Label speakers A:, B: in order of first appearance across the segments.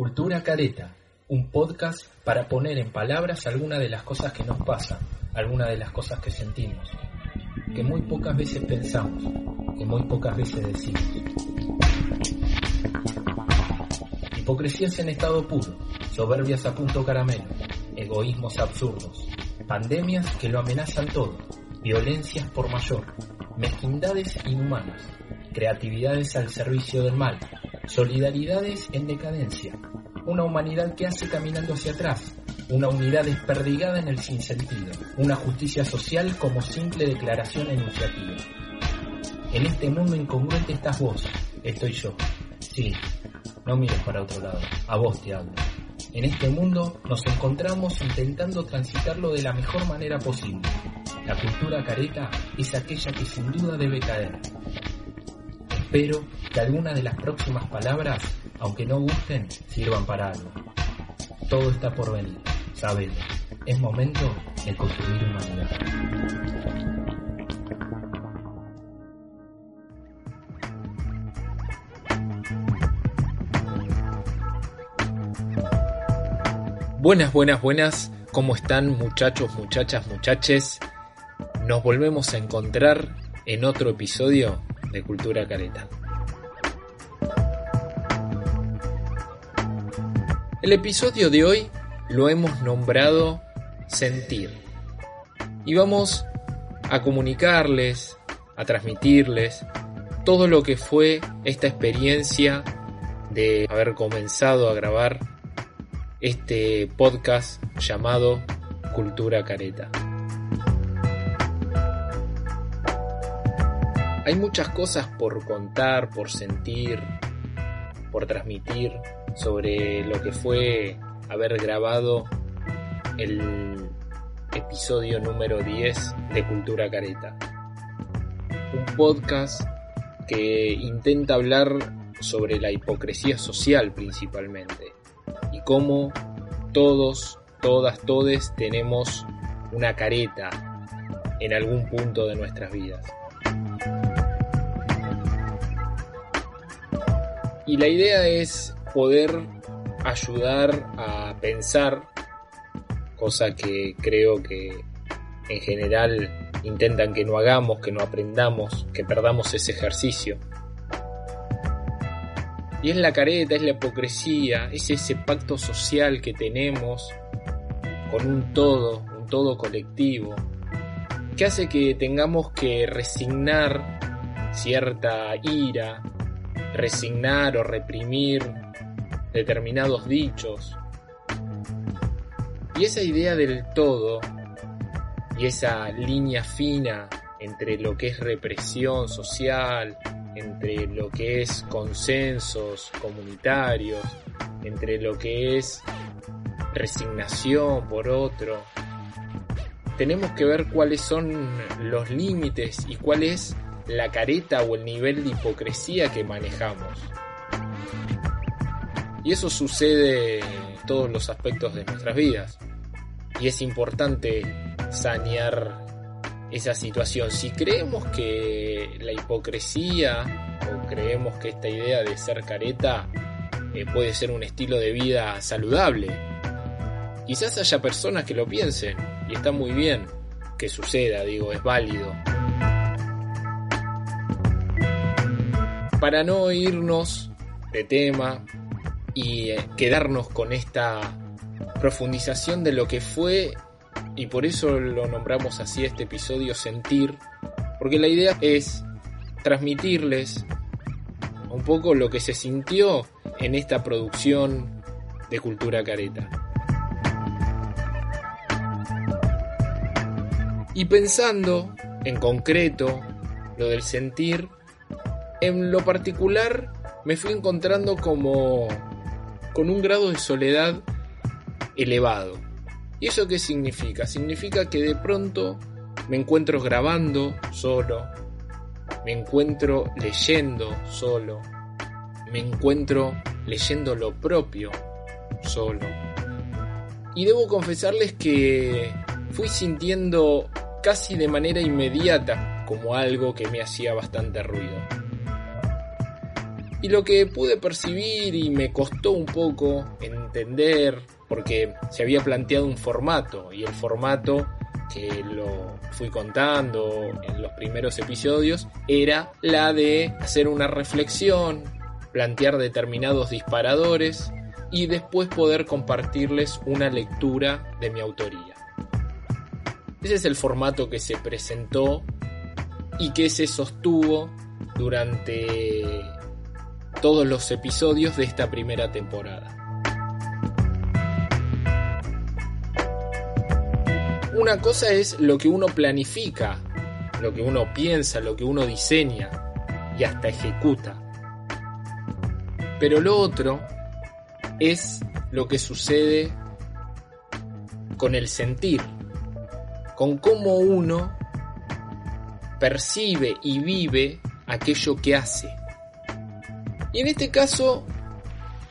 A: Cultura Careta, un podcast para poner en palabras algunas de las cosas que nos pasan, algunas de las cosas que sentimos, que muy pocas veces pensamos, que muy pocas veces decimos. Hipocresías en estado puro, soberbias a punto caramelo, egoísmos absurdos, pandemias que lo amenazan todo, violencias por mayor, mezquindades inhumanas, creatividades al servicio del mal, solidaridades en decadencia, una humanidad que hace caminando hacia atrás, una unidad desperdigada en el sinsentido, una justicia social como simple declaración enunciativa. En este mundo incongruente estás vos, estoy yo. Sí, no mires para otro lado, a vos te hablo. En este mundo nos encontramos intentando transitarlo de la mejor manera posible. La cultura careta es aquella que sin duda debe caer. Espero que algunas de las próximas palabras, aunque no gusten, sirvan para algo. Todo está por venir, sabelo. Es momento de construir humanidad. Buenas, buenas, buenas. ¿Cómo están muchachos, muchachas, muchaches? Nos volvemos a encontrar en otro episodio de Cultura Careta. El episodio de hoy lo hemos nombrado Sentir. Y vamos a comunicarles, a transmitirles todo lo que fue esta experiencia de haber comenzado a grabar este podcast llamado Cultura Careta. Hay muchas cosas por contar, por sentir, por transmitir sobre lo que fue haber grabado el episodio número 10 de Cultura Careta. Un podcast que intenta hablar sobre la hipocresía social principalmente y cómo todos, todas, todes tenemos una careta en algún punto de nuestras vidas. Y la idea es poder ayudar a pensar, cosa que creo que en general intentan que no hagamos, que no aprendamos, que perdamos ese ejercicio. Y es la careta, es la hipocresía, es ese pacto social que tenemos con un todo, un todo colectivo, que hace que tengamos que resignar cierta ira, resignar o reprimir determinados dichos. Y esa idea del todo y esa línea fina entre lo que es represión social, entre lo que es consensos comunitarios, entre lo que es resignación por otro. Tenemos que ver cuáles son los límites y cuál es la careta o el nivel de hipocresía que manejamos. Y eso sucede en todos los aspectos de nuestras vidas. Y es importante sanear esa situación. Si creemos que la hipocresía o creemos que esta idea de ser careta eh, puede ser un estilo de vida saludable, quizás haya personas que lo piensen y está muy bien que suceda, digo, es válido. Para no irnos de tema y eh, quedarnos con esta profundización de lo que fue y por eso lo nombramos así este episodio Sentir, porque la idea es transmitirles un poco lo que se sintió en esta producción de Cultura Careta. Y pensando en concreto lo del sentir, en lo particular me fui encontrando como con un grado de soledad elevado. ¿Y eso qué significa? Significa que de pronto me encuentro grabando solo, me encuentro leyendo solo, me encuentro leyendo lo propio solo. Y debo confesarles que fui sintiendo casi de manera inmediata como algo que me hacía bastante ruido. Y lo que pude percibir y me costó un poco entender, porque se había planteado un formato, y el formato que lo fui contando en los primeros episodios, era la de hacer una reflexión, plantear determinados disparadores y después poder compartirles una lectura de mi autoría. Ese es el formato que se presentó y que se sostuvo durante todos los episodios de esta primera temporada. Una cosa es lo que uno planifica, lo que uno piensa, lo que uno diseña y hasta ejecuta. Pero lo otro es lo que sucede con el sentir, con cómo uno percibe y vive aquello que hace. Y en este caso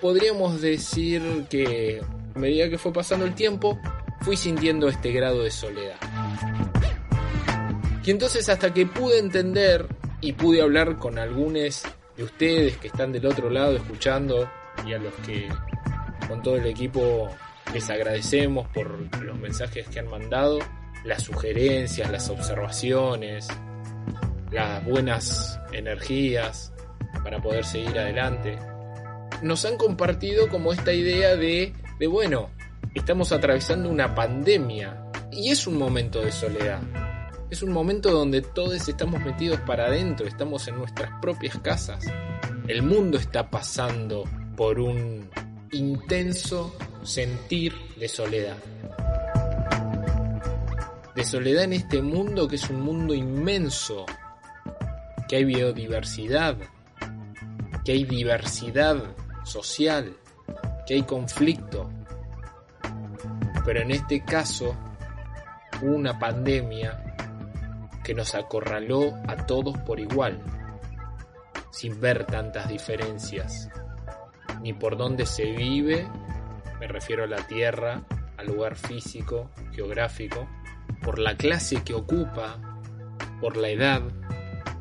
A: podríamos decir que a medida que fue pasando el tiempo, fui sintiendo este grado de soledad. Y entonces hasta que pude entender y pude hablar con algunos de ustedes que están del otro lado escuchando y a los que con todo el equipo les agradecemos por los mensajes que han mandado, las sugerencias, las observaciones, las buenas energías para poder seguir adelante. Nos han compartido como esta idea de, de bueno, estamos atravesando una pandemia y es un momento de soledad. Es un momento donde todos estamos metidos para adentro, estamos en nuestras propias casas. El mundo está pasando por un intenso sentir de soledad. De soledad en este mundo que es un mundo inmenso, que hay biodiversidad, que hay diversidad social, que hay conflicto, pero en este caso una pandemia que nos acorraló a todos por igual, sin ver tantas diferencias, ni por dónde se vive, me refiero a la tierra, al lugar físico, geográfico, por la clase que ocupa, por la edad,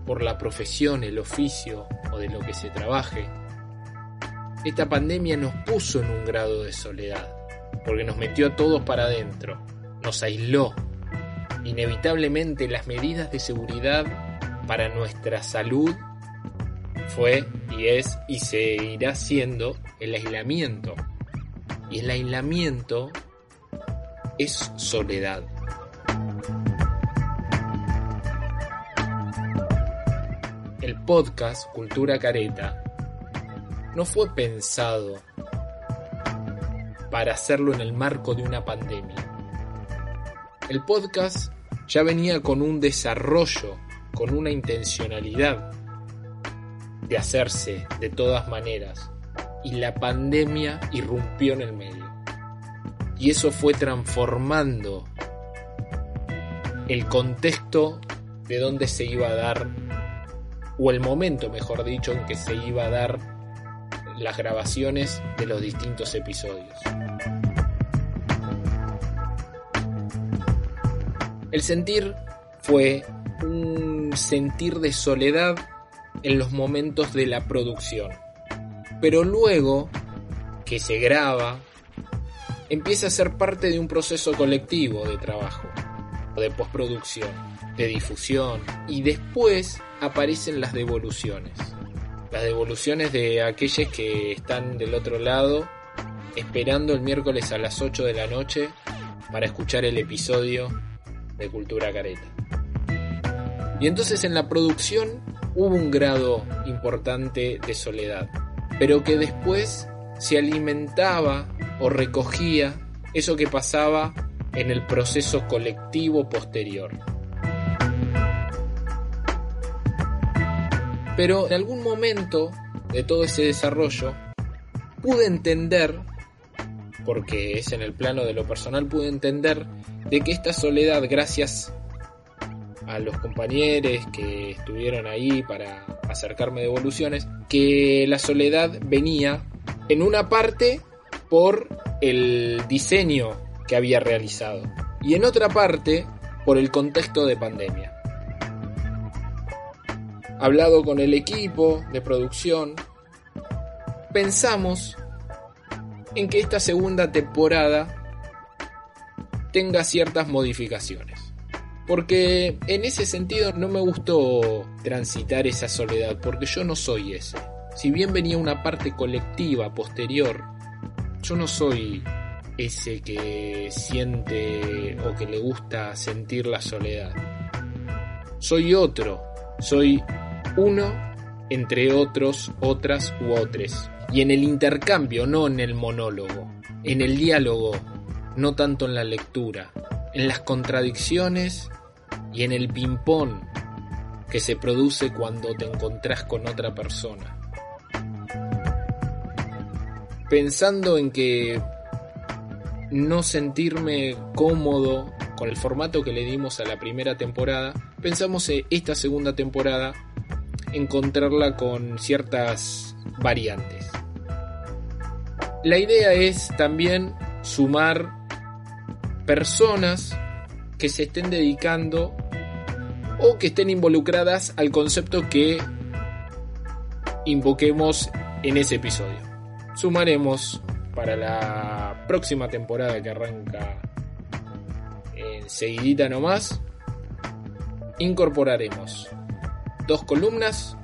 A: por la profesión, el oficio de lo que se trabaje. Esta pandemia nos puso en un grado de soledad porque nos metió a todos para adentro, nos aisló. Inevitablemente las medidas de seguridad para nuestra salud fue y es y seguirá siendo el aislamiento. Y el aislamiento es soledad. El podcast Cultura Careta no fue pensado para hacerlo en el marco de una pandemia. El podcast ya venía con un desarrollo, con una intencionalidad de hacerse de todas maneras y la pandemia irrumpió en el medio. Y eso fue transformando el contexto de donde se iba a dar, o el momento, mejor dicho, en que se iba a dar las grabaciones de los distintos episodios. El sentir fue un sentir de soledad en los momentos de la producción. Pero luego que se graba, empieza a ser parte de un proceso colectivo de trabajo, de postproducción, de difusión, y después aparecen las devoluciones. Las devoluciones de aquellos que están del otro lado esperando el miércoles a las 8 de la noche para escuchar el episodio de Cultura Careta. Y entonces en la producción hubo un grado importante de soledad, pero que después se alimentaba o recogía eso que pasaba en el proceso colectivo posterior. Pero en algún momento de todo ese desarrollo, pude entender, porque es en el plano de lo personal, pude entender de que esta soledad, gracias a los compañeros que estuvieron ahí para acercarme de evoluciones, que la soledad venía en una parte por el diseño que había realizado y en otra parte por el contexto de pandemia. Hablado con el equipo de producción, pensamos en que esta segunda temporada tenga ciertas modificaciones. Porque en ese sentido no me gustó transitar esa soledad, porque yo no soy ese. Si bien venía una parte colectiva posterior, yo no soy ese que siente o que le gusta sentir la soledad. Soy otro, soy uno entre otros, otras u otros. Y en el intercambio, no en el monólogo, en el diálogo, no tanto en la lectura, en las contradicciones y en el ping-pong que se produce cuando te encontrás con otra persona. Pensando en que no sentirme cómodo con el formato que le dimos a la primera temporada, pensamos en esta segunda temporada encontrarla con ciertas variantes. La idea es también sumar personas que se estén dedicando o que estén involucradas al concepto que invoquemos en ese episodio. Sumaremos para la próxima temporada que arranca enseguidita nomás, incorporaremos dos columnas,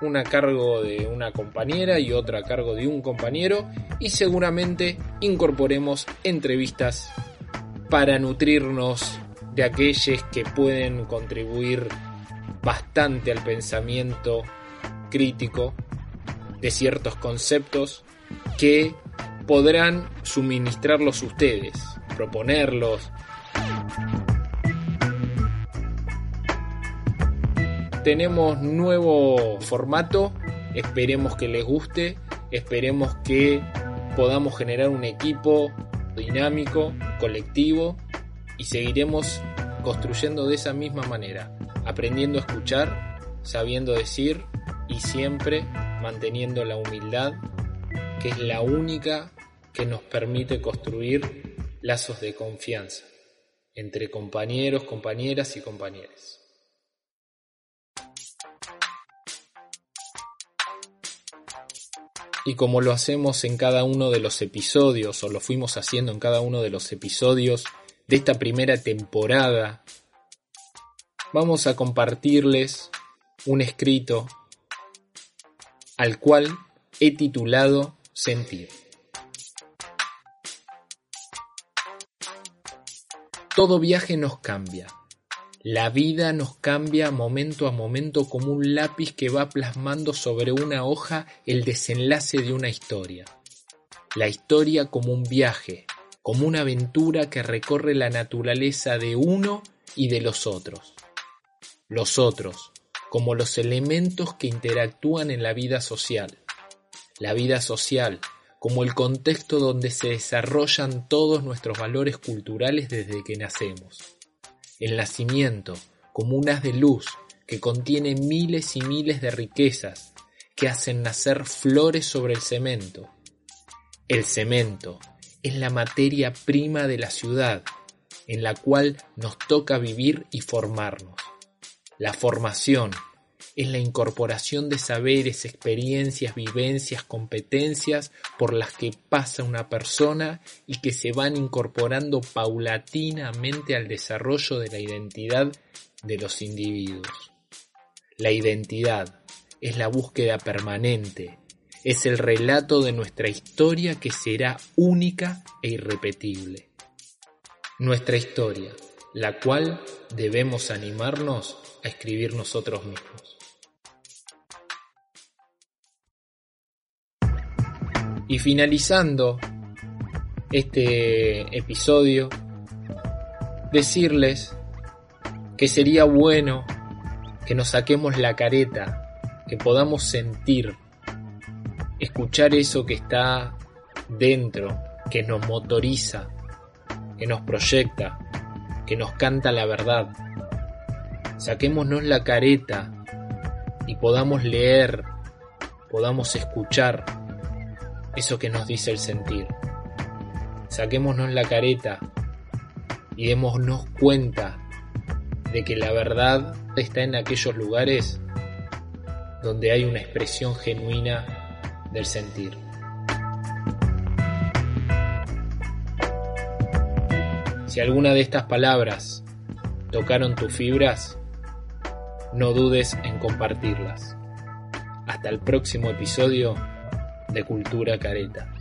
A: una a cargo de una compañera y otra a cargo de un compañero y seguramente incorporemos entrevistas para nutrirnos de aquellos que pueden contribuir bastante al pensamiento crítico de ciertos conceptos que podrán suministrarlos ustedes, proponerlos. Tenemos nuevo formato, esperemos que les guste, esperemos que podamos generar un equipo dinámico, colectivo y seguiremos construyendo de esa misma manera, aprendiendo a escuchar, sabiendo decir y siempre manteniendo la humildad, que es la única que nos permite construir lazos de confianza entre compañeros, compañeras y compañeros. Y como lo hacemos en cada uno de los episodios, o lo fuimos haciendo en cada uno de los episodios de esta primera temporada, vamos a compartirles un escrito al cual he titulado Sentir. Todo viaje nos cambia. La vida nos cambia momento a momento como un lápiz que va plasmando sobre una hoja el desenlace de una historia. La historia como un viaje, como una aventura que recorre la naturaleza de uno y de los otros. Los otros, como los elementos que interactúan en la vida social. La vida social, como el contexto donde se desarrollan todos nuestros valores culturales desde que nacemos. El nacimiento, como un haz de luz que contiene miles y miles de riquezas que hacen nacer flores sobre el cemento. El cemento es la materia prima de la ciudad en la cual nos toca vivir y formarnos. La formación es la incorporación de saberes, experiencias, vivencias, competencias por las que pasa una persona y que se van incorporando paulatinamente al desarrollo de la identidad de los individuos. La identidad es la búsqueda permanente, es el relato de nuestra historia que será única e irrepetible. Nuestra historia, la cual debemos animarnos a escribir nosotros mismos. Y finalizando este episodio, decirles que sería bueno que nos saquemos la careta, que podamos sentir, escuchar eso que está dentro, que nos motoriza, que nos proyecta, que nos canta la verdad. Saquémonos la careta y podamos leer, podamos escuchar eso que nos dice el sentir. Saquémonos la careta y démonos cuenta de que la verdad está en aquellos lugares donde hay una expresión genuina del sentir. Si alguna de estas palabras tocaron tus fibras, no dudes en compartirlas. Hasta el próximo episodio de Cultura Careta.